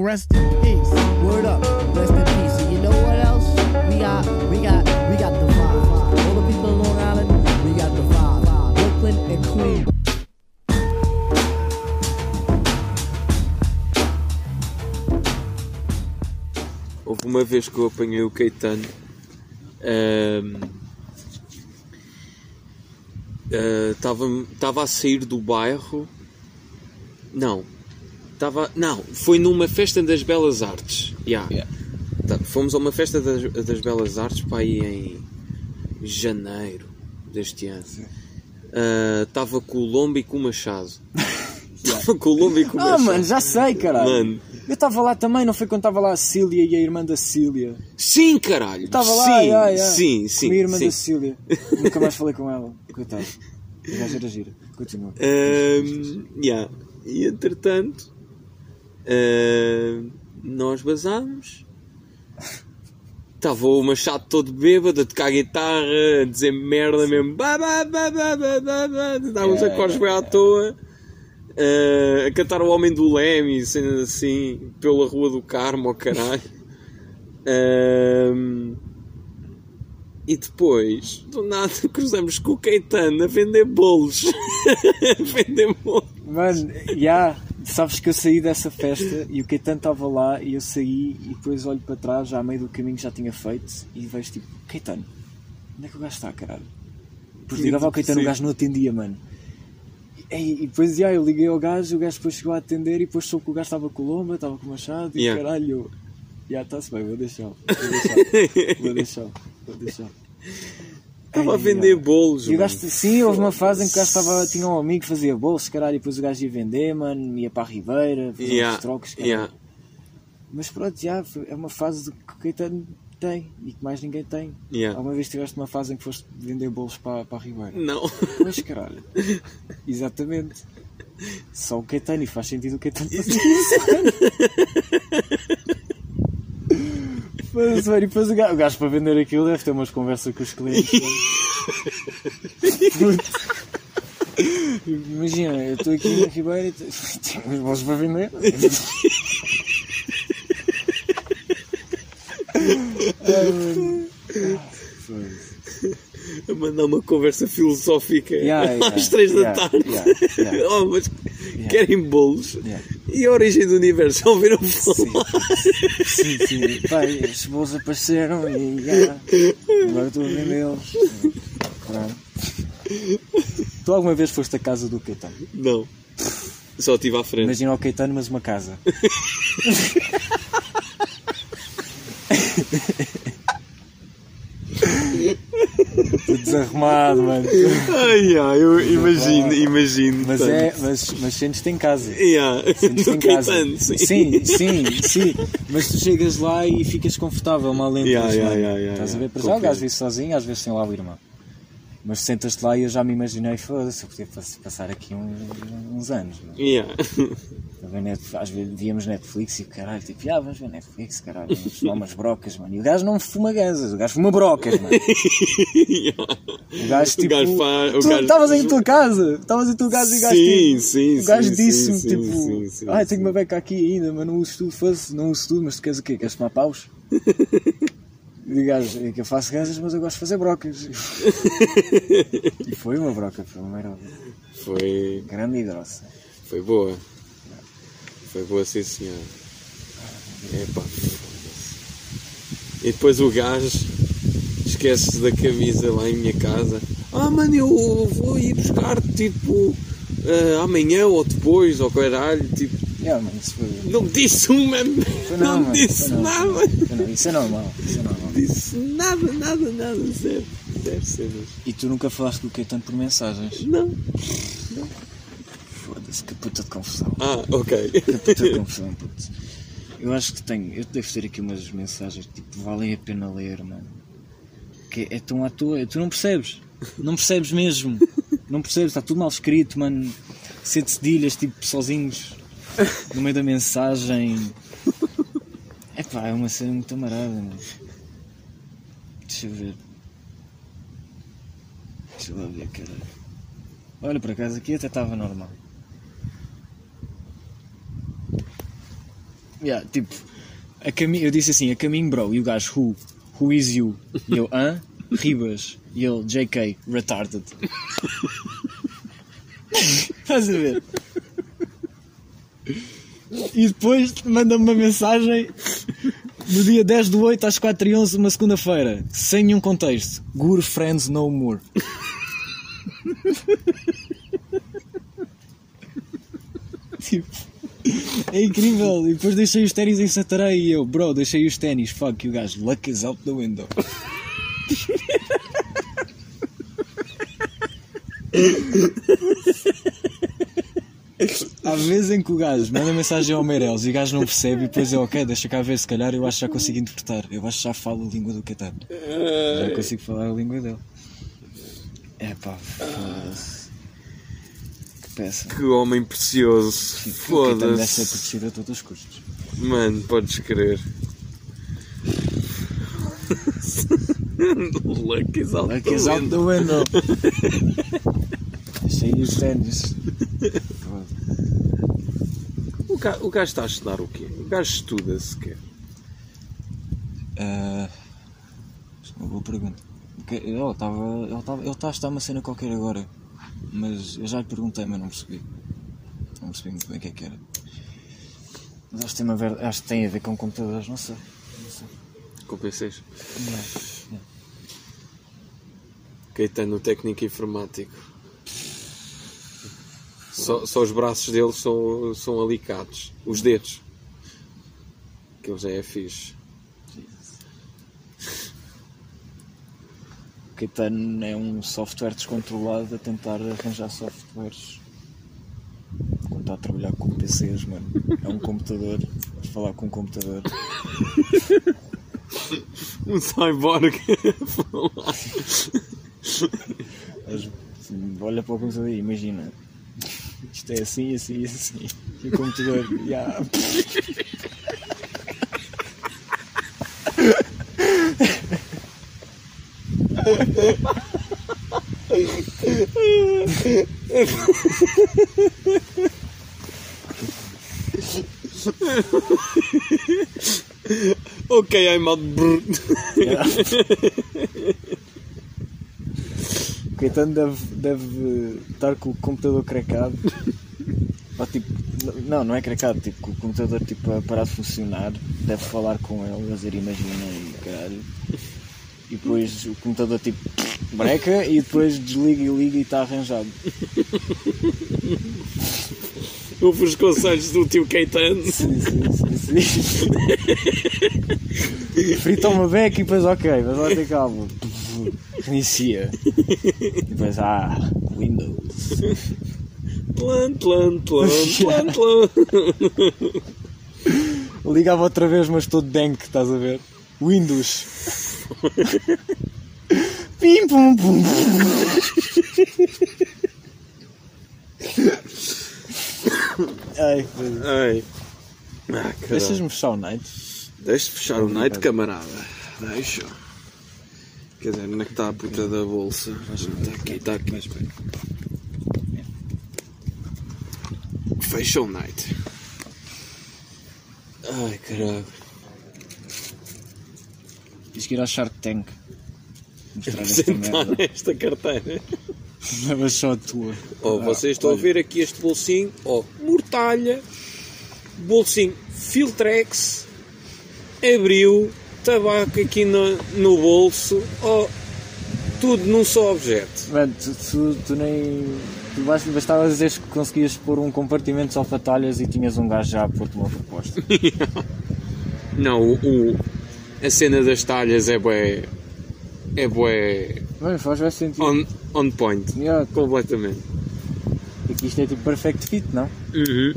Rest in peace. Word up. Rest in peace. And you know what else? We got, we got, we got the vibe. All the people in Long Island, we got the vibe. Brooklyn and Queens. Houve uma vez que eu apanhei o Caetano. Estava a sair do bairro. Não. Estava. Não, foi numa festa das Belas Artes. Yeah. Yeah. Tá, Fomos a uma festa das, das Belas Artes para aí em janeiro deste ano. Estava com o Lombo e com o Machado. Estava com o Lombo e com o Ah, Machado. mano, já sei, caralho. Mano. Eu estava lá também, não foi quando estava lá a Cília e a irmã da Cília. Sim, caralho! Estava lá, sim, ai. sim, sim. Com a irmã sim. da Cília. Nunca mais falei com ela. Coitado. A gaja era gira. Continua. Ahm, yeah. E entretanto, ahm, nós basámos. Estava o Machado todo bêbado a tocar guitarra, a dizer merda mesmo. Dá uns Yeah, acordes bem yeah, à toa. ah, a cantar o Homem do Leme, sendo assim, pela Rua do Carmo, ao caralho. Ahm, e depois, do nada, cruzamos com o Caetano a vender bolos. a vender bolos. Mano, já, sabes que eu saí dessa festa e o Caetano estava lá e eu saí e depois olho para trás, já a meio do caminho que já tinha feito e vejo tipo, Caetano, onde é que o gajo está, caralho? Depois ligava ao Caetano, o gajo não atendia, mano. E, e depois já, eu liguei ao gajo, o gajo depois chegou a atender e depois soube que o gajo estava com o Lomba, estava com o Machado e Yeah. caralho, já está-se bem, vou deixar, vou deixar, vou deixar, vou deixar. Estava a vender bolos. E o gajo, sim, houve uma fase em que o gajo estava, tinha um amigo que fazia bolsos, caralho, e depois o gajo ia vender, mano, ia para a Ribeira, fazer Yeah, uns trocos, caralho. yeah. Mas pronto, já, é uma fase que o Caetano tem e que mais ninguém tem. Yeah. Alguma vez tiveste uma fase em que foste vender bolos para, para a Ribeira? Não. Pois caralho. Exatamente. Só o Caetano e faz sentido o Caetano fazer isso. Mas, mano, e depois o gajo, o gajo para vender aquilo deve ter umas conversas com os clientes. Imagina, eu estou aqui na Ribeira e te- tenho uns bolos para vender. A mandar uma conversa filosófica Yeah, yeah, às três yeah, da tarde. oh, mas querem bolos? E a origem do universo? Já ouviram falar? Sim, sim. Pai, os bolos apareceram e já. Agora estou a vendê-los. Pronto. Tu alguma vez foste à casa do Caetano? Não. Só estive à frente. Imagina o Caetano, mas uma casa. Estou desarrumado, mano. Ai, ai, eu imagino, imagino. Mas tanto. é, mas, mas sentes-te em casa. Yeah. Sentes-te em casa. Caetano, sim. sim, sim, sim. Mas tu chegas lá e ficas confortável, mal lembras, Yeah, yeah, yeah, yeah, Estás a ver? Para já o gajo vive sozinho, às vezes tem lá o irmão. Mas sentas-te lá e eu já me imaginei, foda-se, eu podia pass- passar aqui uns, uns anos. mano. Yeah. A ver Netflix, às vezes víamos Netflix e caralho, tipo, ah, vamos ver Netflix, caralho, vamos fumar umas brocas, mano. E o gajo não fuma ganzas, o gajo fuma brocas, mano. O gajo, tipo, tu gajo- estavas em tua casa, estavas em tua casa e o gajo, Sim, tipo, sim, o gajo sim, disse-me, sim, tipo, sim, sim, ai, sim. tenho uma beca aqui ainda, mas não uso tudo, fosse, não uso tudo, mas tu queres o quê? Queres tomar paus? Gajo, é que eu faço ganzas, mas eu gosto de fazer brocas. e foi uma broca, foi uma merda. Foi, Grande e grossa. foi boa. Foi boa, sim, senhor. Epá. E depois o gajo esquece da camisa lá em minha casa. Ah, mano, eu vou ir buscar tipo ah, amanhã ou depois, ou caralho. Tipo, Yeah, mano, isso foi. não disse uma. foi Não, me disse foi não, nada. foi não. Isso é normal, isso é normal. Disse nada, nada, nada. Zero. Zero cenas. E tu nunca falaste com o Caetano por mensagens? Não. Foda-se, que puta de confusão. Ah, ok. Que puta de confusão. Eu acho que tenho, eu devo ter aqui umas mensagens que tipo, valem a pena ler, mano. Que é tão à toa, tu não percebes. Não percebes mesmo. Não percebes, está tudo mal escrito, mano. Sete cedilhas, tipo, sozinhos, no meio da mensagem. Epá, é uma cena muito amarada, mano. Deixa eu ver. Deixa eu lá ver, caralho. Olha, por acaso aqui até estava normal. Yeah, tipo, a caminho, eu disse assim, a caminho, bro, e o gajo, who? Who is you? E eu, hã? Ribas. E ele, JK, retarded. Estás a ver? E depois manda-me uma mensagem no dia 10 do 8 às 4 e 11 uma segunda-feira, sem nenhum contexto. Good friends no more. tipo, é incrível. E depois deixei os ténis em Santarém e eu, bro, deixei os ténis. Fuck, o gajo, luck is out the window. Há vezes em que o gajo manda mensagem ao Meireles e o gajo não percebe e depois é ok, deixa cá ver, se calhar eu acho que já consigo interpretar. Eu acho que já falo a língua do Catano. Já consigo falar a língua dele. É pá, foda-se. Que peça. Que homem precioso. O Catano deve ser Foda-se. protegido a todos os custos. Mano, podes crer. Luck is out Luck the is out the window. Deixei os ténis. O ga- O gajo está a estudar o quê? O gajo estuda sequer. É uma boa pergunta. Ele estava. Ele estava. Ele está a estudar uma cena qualquer agora. Mas eu já lhe perguntei, mas não percebi. Não percebi muito bem o que é que era. Mas acho que tem, uma ver... acho que tem a ver com computadores, não sei. Não sei. Com PCs. Yeah. Caetano, técnico informático. Só, só os braços dele são, são alicates. Os dedos. Que ele já é fixe. O Caetano é um software descontrolado a tentar arranjar softwares quando está a trabalhar com PCs, mano. É um computador, falar com um computador. Um cyborg. Olha para o computador e imagina. Isto é assim, assim, assim. E o computador, yeah. ok, I'm out. Yeah. O Caetano deve, deve estar com o computador craquado. Ou tipo, não, não é craquado, tipo, o computador tipo, a parar de funcionar, deve falar com ele, a dizer imagina e caralho. E depois o computador tipo breca e depois desliga e liga e está arranjado. Ouve os conselhos do tio Caetano. Sim, sim, sim, sim. Frita uma beca e depois ok, mas lá tem calma. Inicia. Depois, ah, Windows. Plan, plan, plan, plan, plan. Ligava outra vez, mas todo dank, estás a ver? Windows. Pim pum pum. Ai. Ai. Ah. Deixas-me fechar o night? Deixa fechar o night, camarada. Deixa. Quer dizer, onde é que está a puta da bolsa? Está aqui, está aqui. Fecha o night. Ai, caralho. Tens que ir ao Shark Tank. Mostrar esta merda. carteira. Levas só a tua. Oh, Ah, vocês estão a olha. ver aqui este bolsinho. Oh, mortalha. Bolsinho Filtrex. Abriu. Tabaco aqui no, no bolso. Oh, tudo num só objeto. Mano, tu, tu, tu nem. Tu bast- bastava dizer que conseguias pôr um compartimento só para talhas e tinhas um gajo já a pôr-te uma proposta. Não, o, o- a cena das talhas é bué. É bué. Mano, faz bem sentido. On, on point. Yeah, Completamente. porque isto é tipo perfect fit, não? Uhum.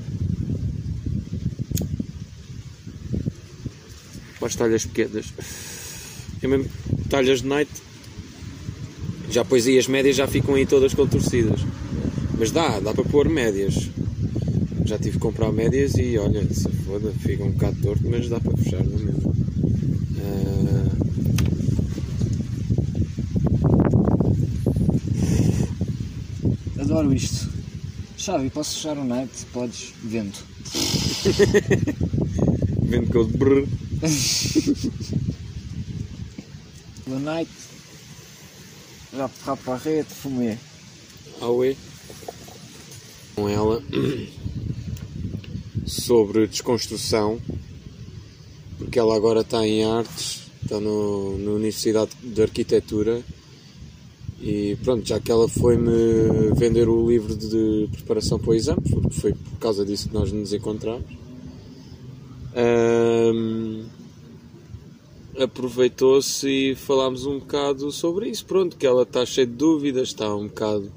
Para as talhas pequenas. É mesmo talhas de night. Já pois aí as médias já ficam aí todas contorcidas. Mas dá, dá para pôr médias. Já tive que comprar médias e olha, se foda, fica um bocado torto, mas dá para fechar, não é mesmo? Ah, Adoro isto. Chave, posso fechar o night? Podes. Vento. Vendo que eu brrr. Boa night. Já para a rede, fumei. Aue. Com ela sobre desconstrução, porque ela agora está em artes, está no, na Universidade de Arquitetura e pronto, já que ela foi-me vender o livro de preparação para o exame, porque foi por causa disso que nós nos encontramos. Ahm, aproveitou-se e falámos um bocado sobre isso. Pronto, que ela está cheia de dúvidas, está um bocado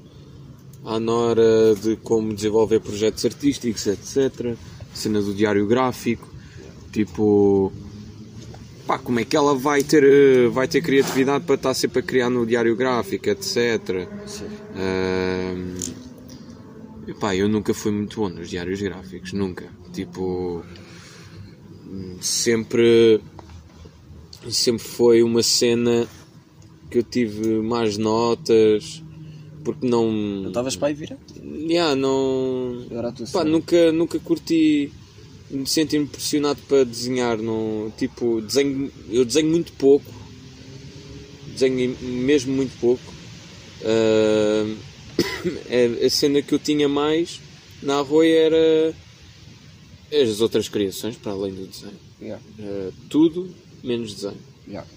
à nora de como desenvolver projetos artísticos, etc. Cena do diário gráfico, tipo. Pá, como é que ela vai ter, eh, vai ter criatividade para estar sempre a criar no diário gráfico, etc. Sim. Epá, eu nunca fui muito bom nos diários gráficos, nunca. Tipo, sempre, sempre foi uma cena que eu tive mais notas, porque não. Não estavas para aí virar? Yeah, não. Pá, nunca, nunca curti me sentir pressionado para desenhar. Não, tipo, desenho, eu desenho muito pouco. Desenho mesmo muito pouco. A- a cena que eu tinha mais na Arroia era as outras criações, para além do desenho. Yeah. Ah, tudo menos desenho. Yeah.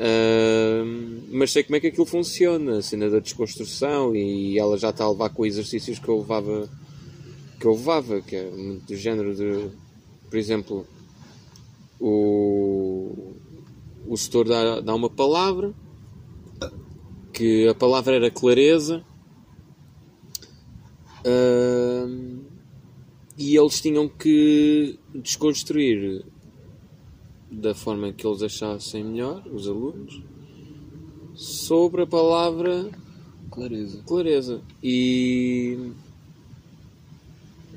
Ahm, mas sei como é que aquilo funciona, a cena da desconstrução e ela já está a levar com exercícios que eu levava que eu levava, que é muito do género de por exemplo o, o setor dá, dá uma palavra que a palavra era clareza ahm, e eles tinham que desconstruir da forma que eles achassem melhor, os alunos, sobre a palavra Clareza. clareza. E.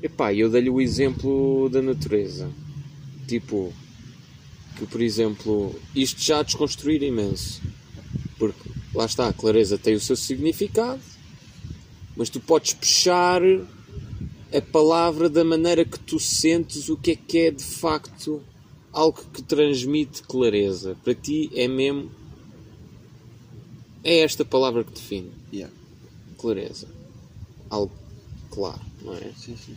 Epá, eu dei-lhe o exemplo da natureza. Tipo, que por exemplo, isto já a desconstruir imenso. Porque lá está, a clareza tem o seu significado, mas tu podes puxar a palavra da maneira que tu sentes o que é que é de facto algo que transmite clareza. Para ti é mesmo. É esta palavra que define Yeah. clareza. Algo claro, não é? Sim, sim.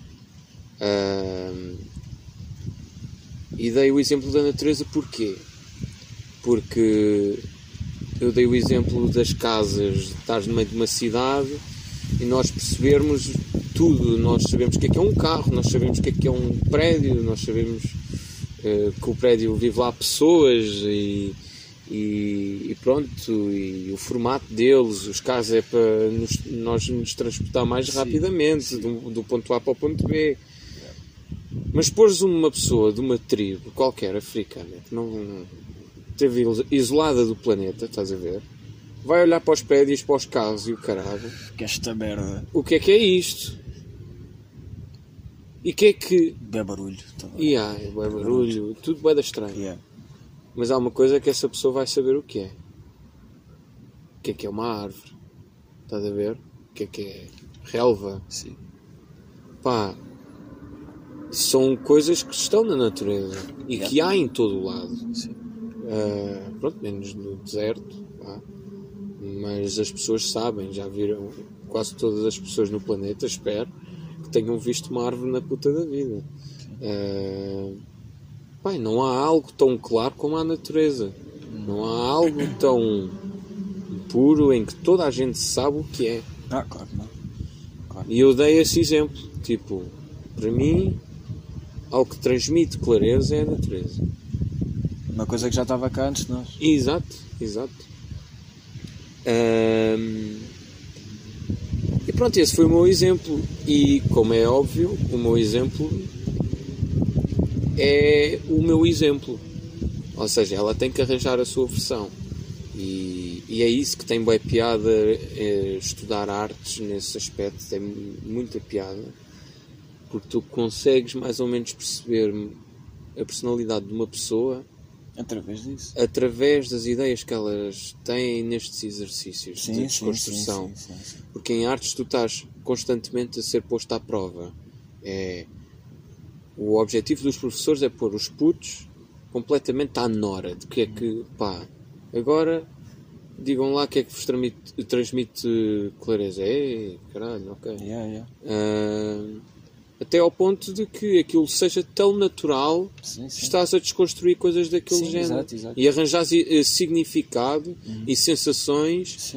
Ahm, e dei o exemplo da natureza porquê? Porque eu dei o exemplo das casas, estar no meio de uma cidade e nós percebermos tudo. Nós sabemos o que é que é um carro, nós sabemos o que é que é um prédio, nós sabemos eh, que o prédio vive lá pessoas e, e, e pronto, e o formato deles, os carros é para nos- nós nos transportar mais Sim, rapidamente do, do ponto A para o ponto B. Mas pôres uma pessoa de uma tribo qualquer africana que não esteve isolada do planeta, estás a ver? Vai olhar para os prédios, para os carros e o caralho. Que esta merda. O que é que é isto? E que é que. Bem barulho. Bem. E há, é bué barulho, tudo da estranho. Yeah. Mas há uma coisa que essa pessoa vai saber o que é. O que é que é uma árvore? Estás a ver? O que é que é relva? Sim. Pá, são coisas que estão na natureza e que há em todo o lado. Sim. Ah, pronto, menos no deserto, pá. mas as pessoas sabem, já viram quase todas as pessoas no planeta, espero, que tenham visto uma árvore na puta da vida. Pá, e não há algo tão claro como a natureza. Não há algo tão puro em que toda a gente sabe o que é. Ah, claro não. E eu dei esse exemplo. Tipo, para mim, algo que transmite clareza é a natureza. Uma coisa que já estava cá antes de nós. Exato, exato. Ahm, E pronto, esse foi o meu exemplo. E como é óbvio, o meu exemplo é o meu exemplo. Ou seja, ela tem que arranjar a sua versão. E, e é isso que tem boa piada é estudar artes nesse aspecto, tem muita piada, porque tu consegues mais ou menos perceber a personalidade de uma pessoa Através disso. através das ideias que elas têm nestes exercícios Sim, de desconstrução. sim, sim, sim. Porque em artes tu estás constantemente a ser posto à prova. É... O objetivo dos professores é pôr os putos completamente à nora de que é que, pá, agora digam lá o que é que vos transmite, transmite clareza. Ei, caralho, ok. Yeah, yeah. Ah, até ao ponto de que aquilo seja tão natural Sim, sim. estás a desconstruir coisas daquele Sim, género exato, exato. e arranjar significado e sensações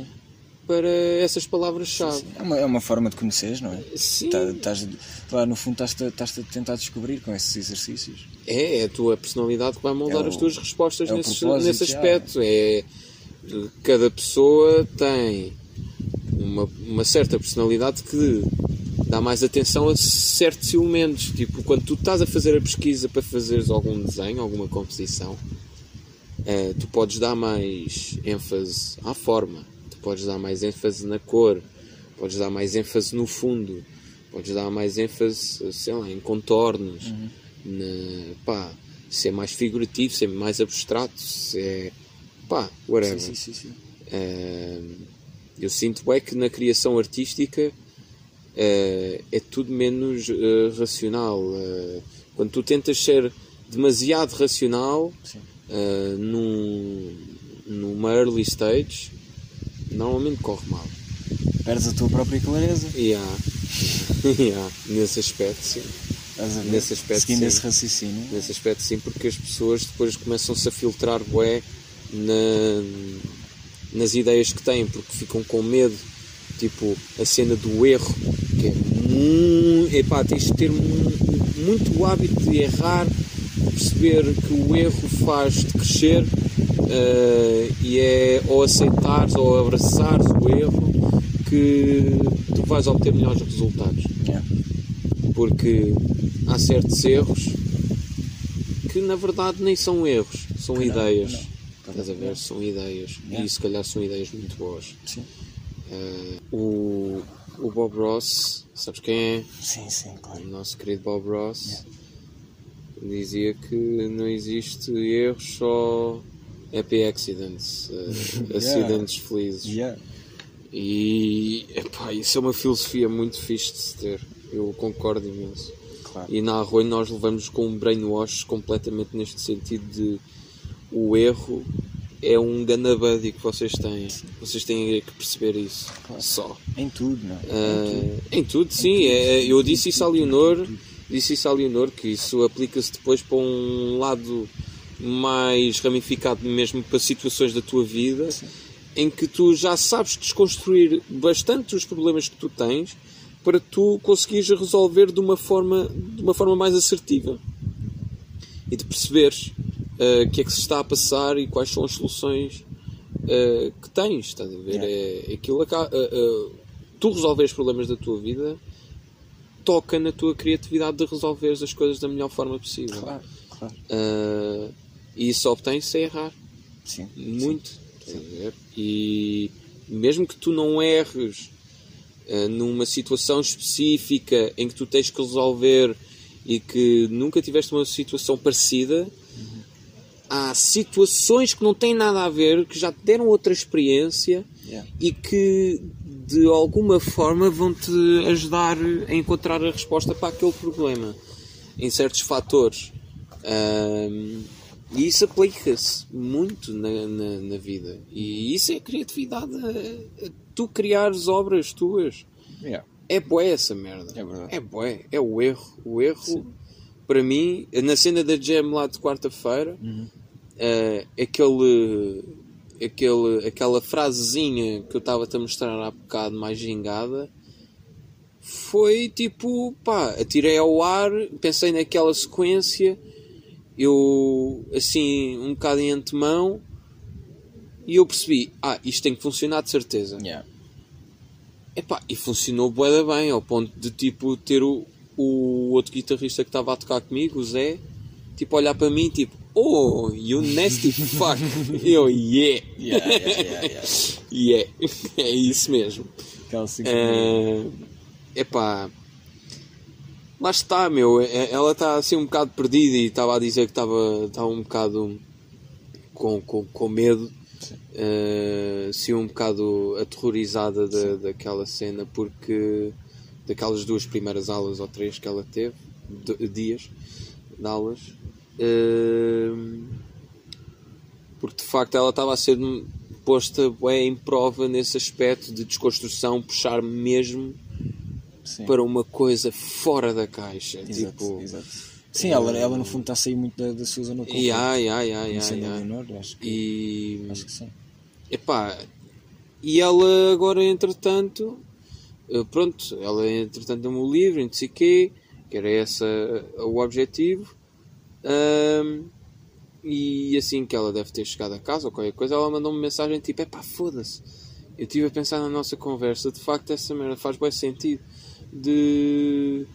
para essas palavras-chave. É, uma, é uma forma de conheceres, não é? Sim, Tá- Estás, lá, no fundo estás-te a- tentar descobrir com esses exercícios. é, é a tua personalidade que vai moldar É as tuas respostas é nesse, nesse aspecto. É, cada pessoa tem uma, uma certa personalidade que dá mais atenção a certos elementos. Tipo, quando tu estás a fazer a pesquisa para fazeres algum desenho, alguma composição, eh, tu podes dar mais ênfase à forma, tu podes dar mais ênfase na cor, podes dar mais ênfase no fundo, podes dar mais ênfase, sei lá, em contornos, na, pá, se é mais figurativo, se é mais abstrato, se é pá, whatever. Sim, sim, sim. sim. Eh, eu sinto é que na criação artística eh, é tudo menos eh, racional. Eh, quando tu tentas ser demasiado racional eh, num, numa early stage, normalmente corre mal. Perdes a tua própria clareza. E e há, nesse aspecto, sim. Nesse aspecto, Seguindo sim. esse raciocínio. Nesse aspecto, sim, porque as pessoas depois começam-se a filtrar bué na, nas ideias que têm, porque ficam com medo. Tipo, a cena do erro, que é muito. Epá, tens de ter mu- muito o hábito de errar, perceber que o erro faz-te crescer eh, e é ou aceitares ou abraçares o erro que tu vais obter melhores resultados Yeah. porque há certos erros que na verdade nem são erros, são Que não, ideias. que não. Estás a ver? São ideias. Yeah. E se calhar são ideias muito boas. Sim. O, o Bob Ross, sabes quem é? Sim, sim, O claro. nosso querido Bob Ross dizia que não existe erros, só happy accidents, eh, acidentes felizes. Yeah. E epá, isso é uma filosofia muito fixe de se ter. Eu concordo imenso. Claro. E na Arroio nós levamos com um brainwash completamente neste sentido de o erro é um ganabuddy que vocês têm. Vocês têm que perceber isso. Claro. Só. Em tudo, não é? Ah, em tudo, sim. É, eu disse isso à Leonor, disse isso à Leonor, que isso aplica-se depois para um lado mais ramificado mesmo para situações da tua vida em que tu já sabes desconstruir bastante os problemas que tu tens para tu conseguires resolver de uma forma, de uma forma mais assertiva e de perceberes ah, o que é que se está a passar e quais são as soluções ah, que tens, estás a ver? É, aquilo aca- ah, ah, tu resolveres problemas da tua vida toca na tua criatividade de resolveres as coisas da melhor forma possível. Claro, claro. E isso obtém-se a errar Sim. muito. a ver? E mesmo que tu não erres numa situação específica em que tu tens que resolver e que nunca tiveste uma situação parecida, há situações que não têm nada a ver, que já te deram outra experiência Yeah. e que de alguma forma vão te ajudar a encontrar a resposta para aquele problema em certos fatores. Ahm, e isso aplica-se muito na, na, na vida. E isso é criatividade. a- a tu criares obras tuas. Yeah. É bué essa merda. É verdade. É bué. É o erro. O erro, para mim, na cena da Jam lá de quarta-feira, eh, aquele, aquele, aquela frasezinha que eu estava-te a mostrar há bocado, mais gingada, foi tipo, pá, atirei ao ar, pensei naquela sequência, eu, assim, um bocado em antemão, e eu percebi, ah, isto tem que funcionar de certeza. Yeah. Epá, e funcionou bué bem, ao ponto de tipo ter o, o outro guitarrista que estava a tocar comigo, o Zé, tipo olhar para mim tipo, oh, you nasty fuck. Eu, yeah, Yeah, yeah, yeah, yeah. yeah, é isso mesmo. É, epá, lá está, meu, é- ela está assim um bocado perdida e estava a dizer que estava estava um bocado com, com, com medo, uh, sim um bocado aterrorizada da, daquela cena, porque daquelas duas primeiras aulas ou três que ela teve, dias de aulas, uh, porque de facto ela estava a ser posta bem em prova nesse aspecto de desconstrução, puxar mesmo Sim. para uma coisa fora da caixa. Exato, tipo, exato. Sim, ela, ela no fundo está a sair muito da, da sua zona de conforto. e ai. menor, acho que, E, acho que sim. epá, e ela agora, entretanto, pronto, ela entretanto deu-me o livro, e não sei o quê, que era esse eh, o objetivo. Ahm, e assim que ela deve ter chegado a casa ou qualquer coisa, ela mandou-me mensagem tipo: epá, foda-se. Eu estive a pensar na nossa conversa, de facto, essa merda faz bem sentido. De,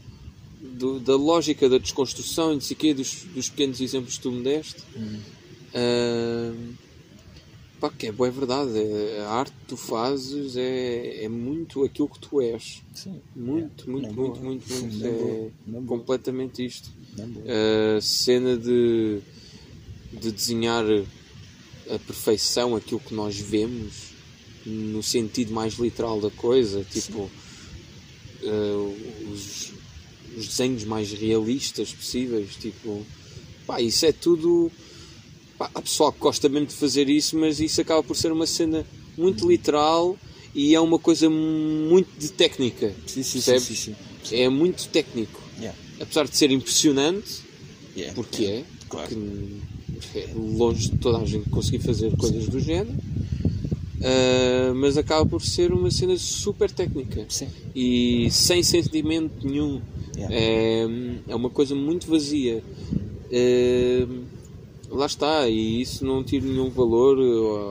do- da lógica da desconstrução e não sei o quê, dos, dos pequenos exemplos que tu me deste. Ahm, pá, que é boa, é verdade. é- a arte que tu fazes é, é muito aquilo que tu és. Sim. Muito, muito, Na muito, muito, muito. Na É boa, completamente isto. A cena de, de desenhar a perfeição, aquilo que nós vemos, no sentido mais literal da coisa, tipo eh, os, os desenhos mais realistas possíveis, tipo, pá, isso é tudo. Pá, há pessoal que gosta mesmo de fazer isso, mas isso acaba por ser uma cena muito literal e é uma coisa muito de técnica. Sim, sim, sim, sim, sim. É muito técnico. Yeah. Apesar de ser impressionante, Yeah. porque é, Claro. porque é longe de toda a gente conseguir fazer coisas do género, ah, mas acaba por ser uma cena super técnica Sim. e sem sentimento nenhum. Yeah. É, é uma coisa muito vazia. É, lá está, e isso não tira nenhum valor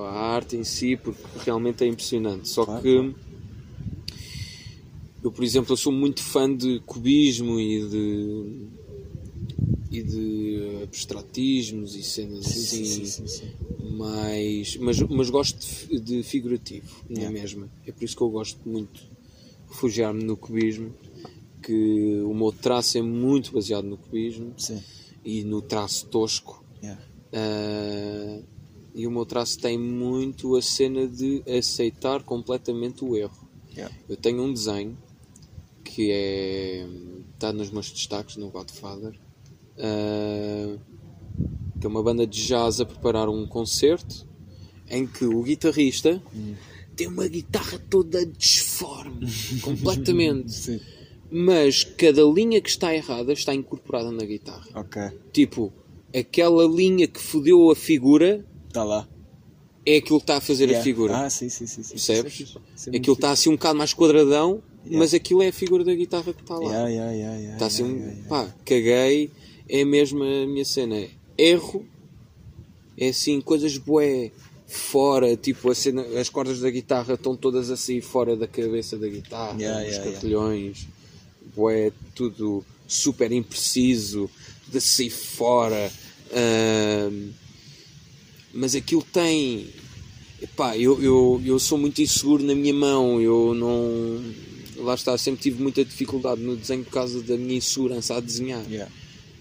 à arte em si, porque realmente é impressionante. Só Claro, que eu, por exemplo, eu sou muito fã de cubismo e de e de abstratismos e cenas Sim, assim, sim, sim, mas, mas, mas gosto de, fi- de figurativo, não é mesmo? É por isso que eu gosto muito de refugiar-me no cubismo, que o meu traço é muito baseado no cubismo e no traço tosco. Yeah. Ah, e o meu traço tem muito a cena de aceitar completamente o erro. Yeah. Eu tenho um desenho que é está nos meus destaques no Godfather, ah, que é uma banda de jazz a preparar um concerto em que o guitarrista tem uma guitarra toda disforme, completamente. Sim. Mas cada linha que está errada está incorporada na guitarra. Ok. Tipo, aquela linha que fodeu a figura Está lá. é aquilo que está a fazer a Yeah. figura. Ah, sim, sim, sim. sim. Percebes? É fixe. Isso é Aquilo está assim um bocado mais quadradão, Yeah. mas aquilo é a figura da guitarra que está lá. Yeah, yeah, yeah, yeah, Está assim um. yeah, yeah, Pá, caguei, é mesmo a minha cena. Erro, é assim, coisas bué fora, tipo a cena, as cordas da guitarra estão todas assim fora da cabeça da guitarra, Yeah, os yeah, yeah. cartilhões, bué, tudo super impreciso, tudo assim fora. Mas aquilo tem. Epá, eu, eu, eu sou muito inseguro na minha mão, eu não. Lá está, sempre tive muita dificuldade no desenho por causa da minha insegurança a desenhar. Yeah.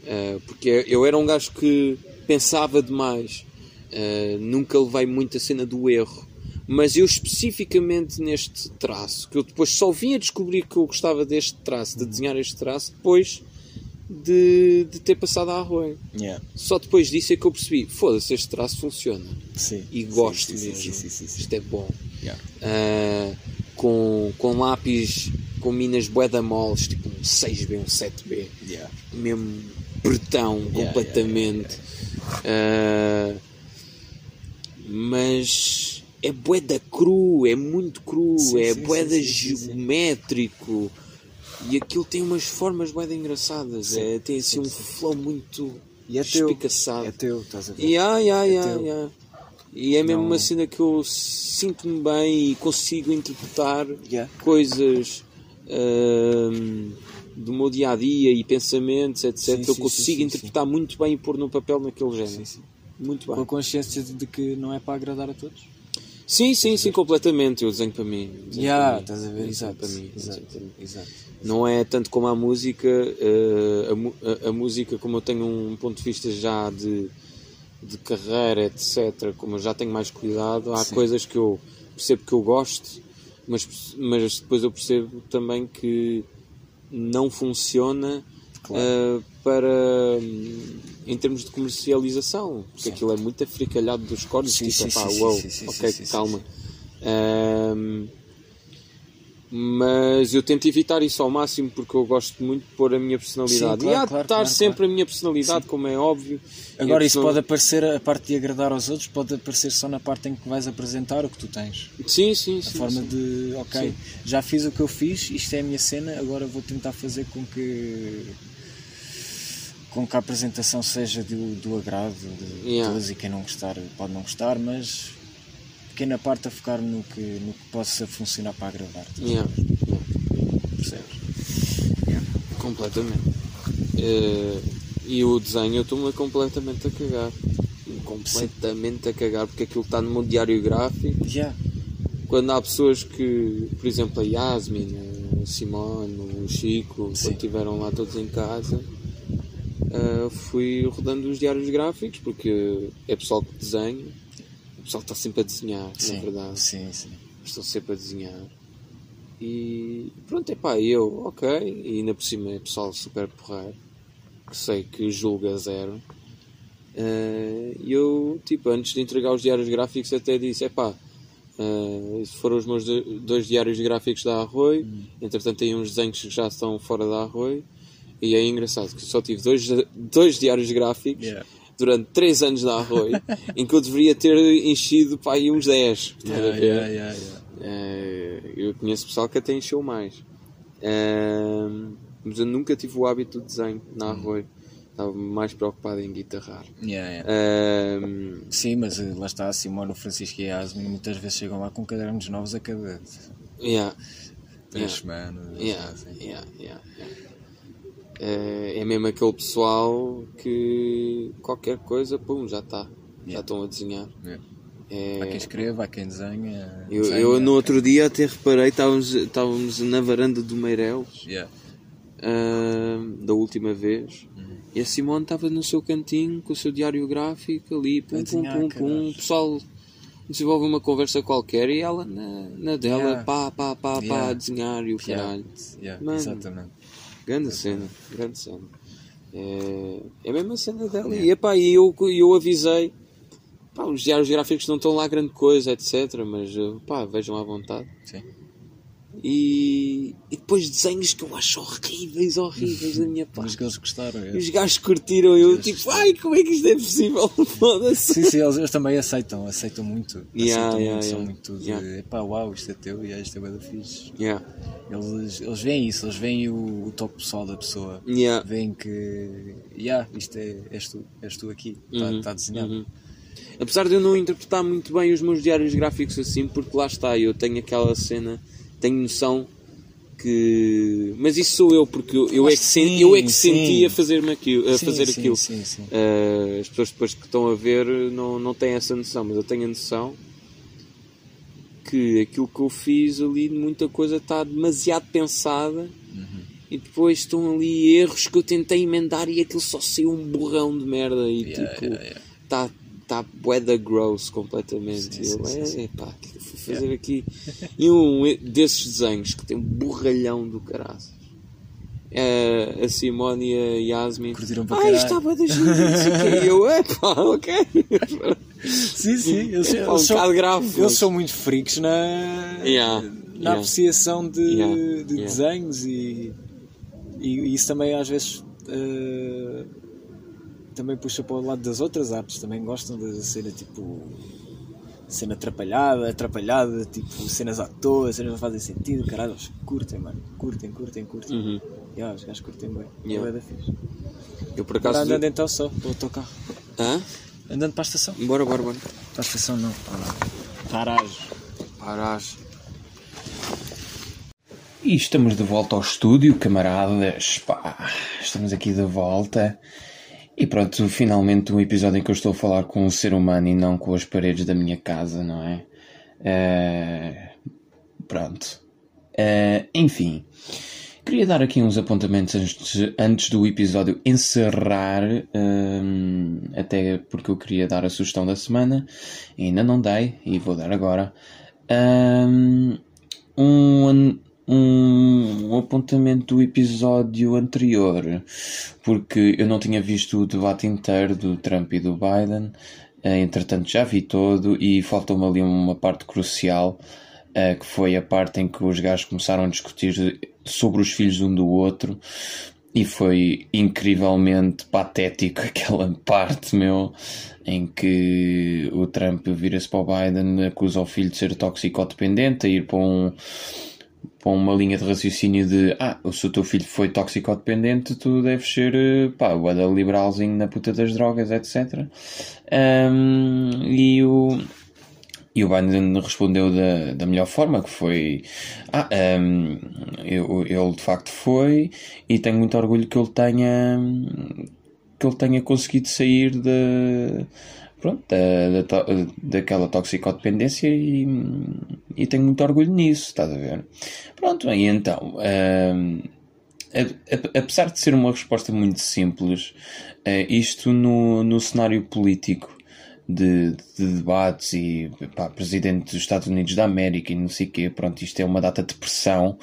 Uh, porque eu era um gajo que pensava demais, Uh, nunca levei muito a cena do erro. Mas eu especificamente neste traço, que eu depois só vim a descobrir que eu gostava deste traço, de desenhar este traço, depois de, de ter passado a arroio. Yeah. Só depois disso é que eu percebi, foda-se, este traço funciona. Sim. E gosto sim, sim, mesmo. Sim. Isto é bom. Yeah. Uh, com, com lápis, com minas bué da moles, tipo um 6B, um 7B Yeah. mesmo pretão completamente. Ah, mas é boeda cru, é muito cru, é boeda geométrico e aquilo tem umas formas boeda engraçadas, Sim, é, tem assim sim, um flow muito E é teu. espicaçado. É teu, estás a ver? E, ah, yeah, É yeah, yeah. e é mesmo Não- uma cena que eu sinto-me bem e consigo interpretar Yeah. coisas ahm, do meu dia a dia e pensamentos, etc. Sim, eu sim, consigo sim, interpretar muito bem e pôr no papel naquele género. Muito Com a bem. consciência de que não é para agradar a todos. Sim, sim, sim, completamente. Eu desenho para mim. desenho Yeah, para mim. estás a ver? Exato. para mim. Exato. mim. Exato. Não é tanto como a música, eh, a, a- a música, como eu tenho um ponto de vista já de, de carreira, etc., como eu já tenho mais cuidado, há Sim. coisas que eu percebo que eu gosto, mas, mas depois eu percebo também que não funciona Claro. ah, para em termos de comercialização, porque Sim. aquilo é muito africalhado dos cornos, Sim, tipo, sim, sim, uou, sim, sim, ok, sim, sim, calma. Ahm, mas eu tento evitar isso ao máximo porque eu gosto muito de pôr a minha personalidade Sim, e claro, há de claro, estar claro, sempre a minha personalidade, como é óbvio. E Agora a isso pode aparecer, a parte de agradar aos outros, pode aparecer só na parte em que vais apresentar o que tu tens. Sim, sim, A sim. forma sim. de, ok, Sim. já fiz o que eu fiz, isto é a minha cena, agora vou tentar fazer com que com que a apresentação seja do, do agrado de Yeah. todos e quem não gostar pode não gostar, mas pequena parte a focar no que, no que possa funcionar para agradar. Yeah, yeah, Percebes? completamente. Eh, e o desenho eu estou-me completamente a cagar. Completamente a cagar, porque aquilo está no meu diário gráfico. Já, quando há pessoas que, por exemplo, a Yasmin, a Simone, o Chico, Sim. quando estiveram lá todos em casa, ah, fui rodando os diários gráficos porque é pessoal que desenha, o pessoal está sempre a desenhar, sim, na verdade, sim, sim. estão sempre a desenhar. E pronto, é pá, eu, ok, e ainda por cima é pessoal super porreiro, que sei que julga zero. E eu, tipo, antes de entregar os diários gráficos, até disse: é pá, foram os meus do- dois diários gráficos da Arroio. Entretanto, tem uns desenhos que já estão fora da Arroio. E é engraçado que só tive dois, dois diários gráficos Yeah. durante três anos da Arroio, em que eu deveria ter enchido pá, aí uns 10. estás a Yeah, yeah. Eh, eu conheço pessoal que até encheu mais. Ehm, mas eu nunca tive o hábito de desenho na Arroio. Estava mais preocupado em guitarrar. Yeah, yeah. Ehm, Sim, mas eh, lá está, a Simone, o Francisco e a Yasmin muitas vezes chegam lá com cadernos novos a cada yeah, três semanas. yeah, assim. yeah, yeah, yeah. Eh, é mesmo aquele pessoal que qualquer coisa, pum, já está. Já Yeah. estão a desenhar. Yeah. É, Há quem escreva, há quem desenha. eu, desenha, eu no outro dia até reparei, estávamos, estávamos na varanda do Meireles. quem- Yeah. Ahm, da última vez. E a Simone estava no seu cantinho com o seu diário gráfico ali, pum, pum, pum, pum. O pessoal desenvolve uma conversa qualquer e ela na, na dela, Yeah. pá, pá, pá, pá, a desenhar e o caralho. Mano. Exatamente. Grande cena, grande cena. É, é a mesma cena dela. E, epá, e eu, eu avisei. Pá, os diários gráficos não estão lá grande coisa, etc. Mas pá, vejam à vontade. Sim. E, e depois desenhos que eu acho horríveis, horríveis da minha parte. Que eles gostaram. E os é. gajos curtiram eu, tipo, ai, como é que isto é possível? Foda-se. Sim, sim, eles, eles também aceitam, aceitam muito. Yeah, aceitam yeah, muito, são yeah. muito de Yeah. epá, uau, isto é teu e isto é bem da fixe. Yeah, Eles, eles veem isso, eles veem o, o toque pessoal da pessoa. yeah. Veem que, yeah, isto é, és tu, és tu aqui, está Uhum, tá desenhado. uhum. Apesar de eu não interpretar muito bem os meus diários gráficos assim, porque lá está, eu tenho aquela cena, tenho noção que. Mas isso sou eu, porque eu, eu é que, Sim, eu é que sim. senti a fazer, aquilo, a Sim, fazer sim, aquilo. Uh, as pessoas depois que estão a ver não, não têm essa noção, mas eu tenho a noção que aquilo que eu fiz ali, muita coisa está demasiado pensada Uhum. e depois estão ali erros que eu tentei emendar e aquilo só saiu um borrão de merda e Yeah, tipo yeah, yeah. Está tá weather gross completamente. Sim, eu, sim, é, sim, epá, o que é que eu fui fazer aqui? E um desses desenhos que tem um borralhão do caraças. É, a Simone e a Yasmin. Curtiram para Ah, caralho. isto estava da sei o quê. E eu, epá, ok. Sim, sim, eles, É pá, um bocado grave. mas- são muito freaks na, Yeah, na yeah. apreciação de, Yeah, de yeah. desenhos e, e isso também às vezes eh, também puxa para o lado das outras artes, também gostam da cena tipo cena atrapalhada, atrapalhada, tipo cenas à toa, cenas não fazem sentido, caralho, eles curtem, mano, curtem, curtem, curtem. Uhum. Yeah, os gajos curtem bem, Yeah. é da fixe. Eu por acaso. andando então só, para o teu carro. Hã? Andando para a estação. Bora, bora, bora. Para a estação não. Paragem. Paragem. E estamos de volta ao estúdio, camaradas. Pá, estamos aqui de volta. E pronto, finalmente um episódio em que eu estou a falar com um ser humano e não com as paredes da minha casa, não é? Eh, pronto. Eh, enfim, queria dar aqui uns apontamentos antes, antes do episódio encerrar, hum, até porque eu queria dar a sugestão da semana, ainda não dei e vou dar agora. Um, um, um apontamento do episódio anterior, porque eu não tinha visto o debate inteiro do Trump e do Biden, eh, entretanto já vi todo e faltou-me ali uma parte crucial. Uh, que foi a parte em que os gajos começaram a discutir sobre os filhos um do outro e foi incrivelmente patético aquela parte, meu, em que o Trump vira-se para o Biden, acusa o filho de ser toxicodependente, a ir para um para uma linha de raciocínio de ah, se o teu filho foi toxicodependente, tu deves ser pá, o liberalzinho na puta das drogas, etc. Um, e o e o Biden respondeu da, da melhor forma, que foi ah, um, eu, ele de facto foi e tenho muito orgulho que ele tenha que ele tenha conseguido sair de pronto, da, da, daquela toxicodependência e, e tenho muito orgulho nisso, estás a ver? Pronto, e então, um, apesar de ser uma resposta muito simples, uh, isto no, no cenário político de, de, debates e pá, presidente dos Estados Unidos da América e não sei o quê, pronto, isto é uma data de pressão.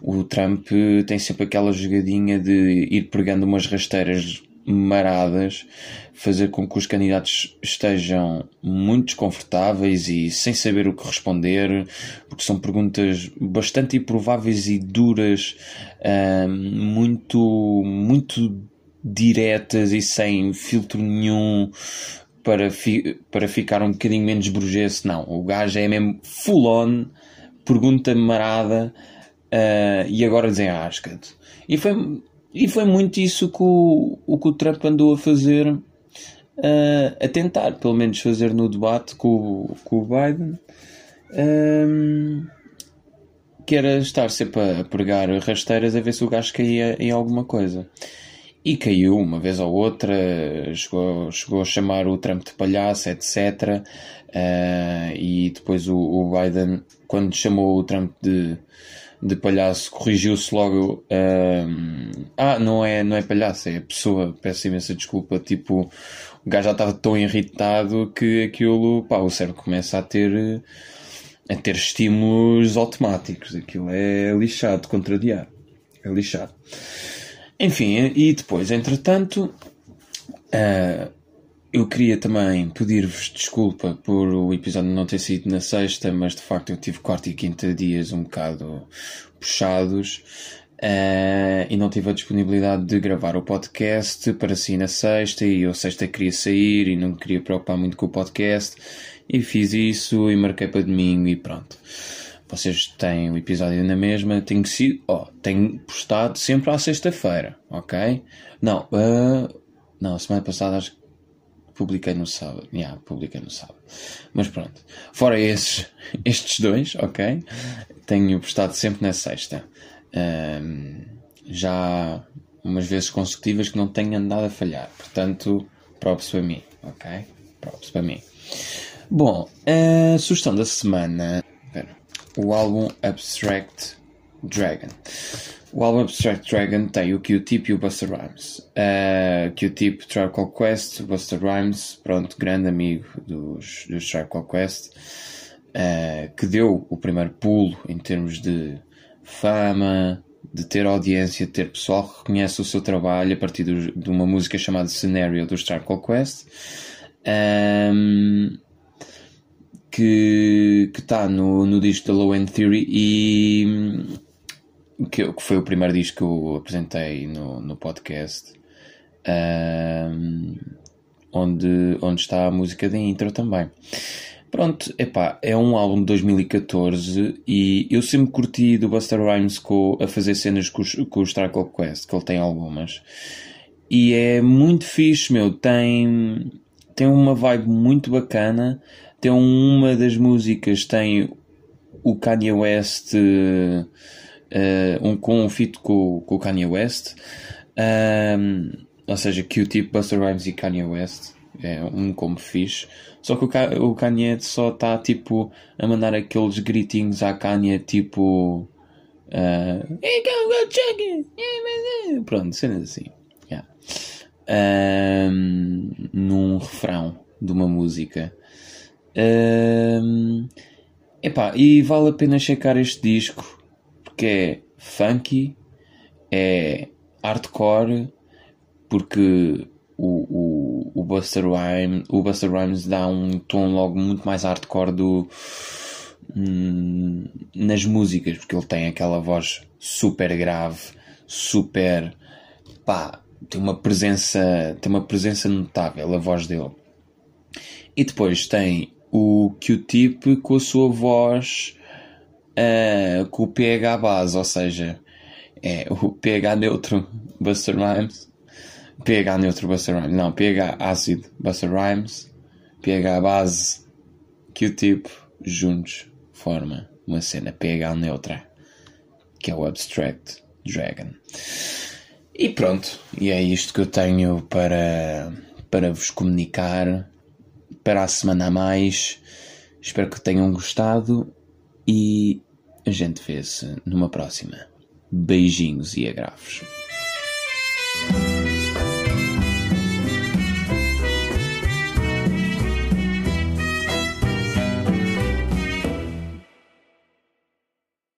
O Trump tem sempre aquela jogadinha de ir pregando umas rasteiras maradas, fazer com que os candidatos estejam muito desconfortáveis e sem saber o que responder, porque são perguntas bastante improváveis e duras, muito, muito diretas e sem filtro nenhum para, fi, para ficar um bocadinho menos burguês. Não, o gajo é mesmo full on, pergunta marada uh, e agora desenrasca-te. E foi, e foi muito isso que o, o que o Trump andou a fazer, uh, a tentar, pelo menos, fazer no debate com, com o Biden. Um, que era estar sempre a pregar rasteiras a ver se o gajo caía em alguma coisa. E caiu uma vez ou outra, chegou, chegou a chamar o Trump de palhaço, etc. Uh, e depois o, o, Biden, quando chamou o Trump de, de palhaço, corrigiu-se logo. Uh, ah, não é, não é palhaço, é pessoa. Peço imensa desculpa. Tipo, o gajo já estava tão irritado que aquilo, pá, o cérebro começa a ter, a ter estímulos automáticos. Aquilo é lixado, contrariar. É lixado. Enfim, e depois, entretanto, uh, eu queria também pedir-vos desculpa por o episódio não ter sido na sexta, mas de facto eu tive quarta e quinta dias um bocado puxados uh, e não tive a disponibilidade de gravar o podcast para si na sexta e eu sexta queria sair e não queria preocupar muito com o podcast e fiz isso e marquei para domingo e pronto. Vocês têm o episódio na mesma, tenho sido, oh, tenho postado sempre à sexta-feira, ok? Não, uh, não, semana passada acho que publiquei no sábado. Yeah, publiquei no sábado. Mas pronto. Fora esses, estes dois, ok? Tenho postado sempre na sexta. Um, já umas vezes consecutivas que não tenho andado a falhar. Portanto, props para mim, ok? Props para mim. Bom, a sugestão da semana. O álbum Abstract Dragon. O álbum Abstract Dragon tem o Q-Tip e o Buster Rhymes. Uh, Q-Tip, Tribe Called Quest, Buster Rhymes, pronto, grande amigo dos, dos Tribe Called Quest, uh, que deu o primeiro pulo em termos de fama, de ter audiência, de ter pessoal que reconhece o seu trabalho a partir do, de uma música chamada Scenario dos Tribe Called Quest. Um, que está no, no disco da Low End Theory e que, que foi o primeiro disco que eu apresentei no, no podcast, um, onde, onde está a música de intro também. Pronto, epá, é um álbum de 2014 e eu sempre curti do Buster Rhymes com, a fazer cenas com, com o Strike Quest, que ele tem algumas. E é muito fixe, meu. Tem, tem uma vibe muito bacana. Tem uma das músicas, tem o Kanye West. Uh, uh, um, com um feat com, com o Kanye West, um, ou seja, Q-Tip, Buster Rhymes e Kanye West, é um como fixe. Só que o, o Kanye só está tipo a mandar aqueles gritinhos à Kanye tipo Uh, "Hey, go. Pronto, cenas assim. Yeah. Um, num refrão de uma música. Um, epá, e vale a pena checar este disco porque é funky, é hardcore, porque o, o, o, Buster Rhymes, o Buster Rhymes dá um tom logo muito mais hardcore do, hum, nas músicas, porque ele tem aquela voz super grave, super pá, tem uma presença, tem uma presença notável a voz dele. E depois tem o Q-Tip com a sua voz uh, com o pH base, ou seja, é o pH neutro Buster Rhymes, pH neutro Buster Rhymes, não, pH ácido Buster Rhymes, pH base Q-Tip juntos forma uma cena pH neutra, que é o Abstract Dragon. E pronto, e é isto que eu tenho para, para vos comunicar para a semana a mais. Espero que tenham gostado e a gente vê-se numa próxima. Beijinhos e agrafos.